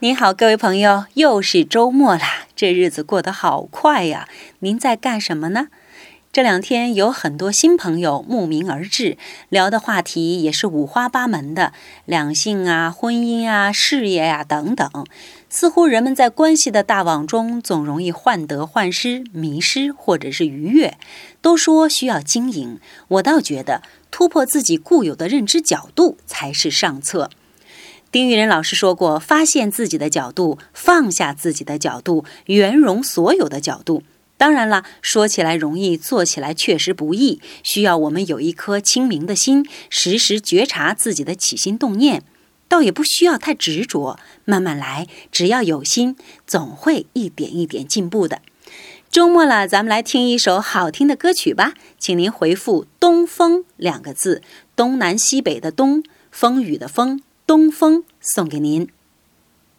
您好，各位朋友，又是周末啦，这日子过得好快呀！您在干什么呢？这两天有很多新朋友慕名而至，聊的话题也是五花八门的，两性啊、婚姻啊、事业呀等等。似乎人们在关系的大网中，总容易患得患失、迷失或者是愉悦。都说需要经营，我倒觉得突破自己固有的认知角度才是上策。丁玉仁老师说过：“发现自己的角度，放下自己的角度，圆融所有的角度。”当然了，说起来容易，做起来确实不易，需要我们有一颗清明的心，时时觉察自己的起心动念。倒也不需要太执着，慢慢来，只要有心，总会一点一点进步的。周末了，咱们来听一首好听的歌曲吧，请您回复“东风”两个字，东南西北的东，风雨的风。东风送给您。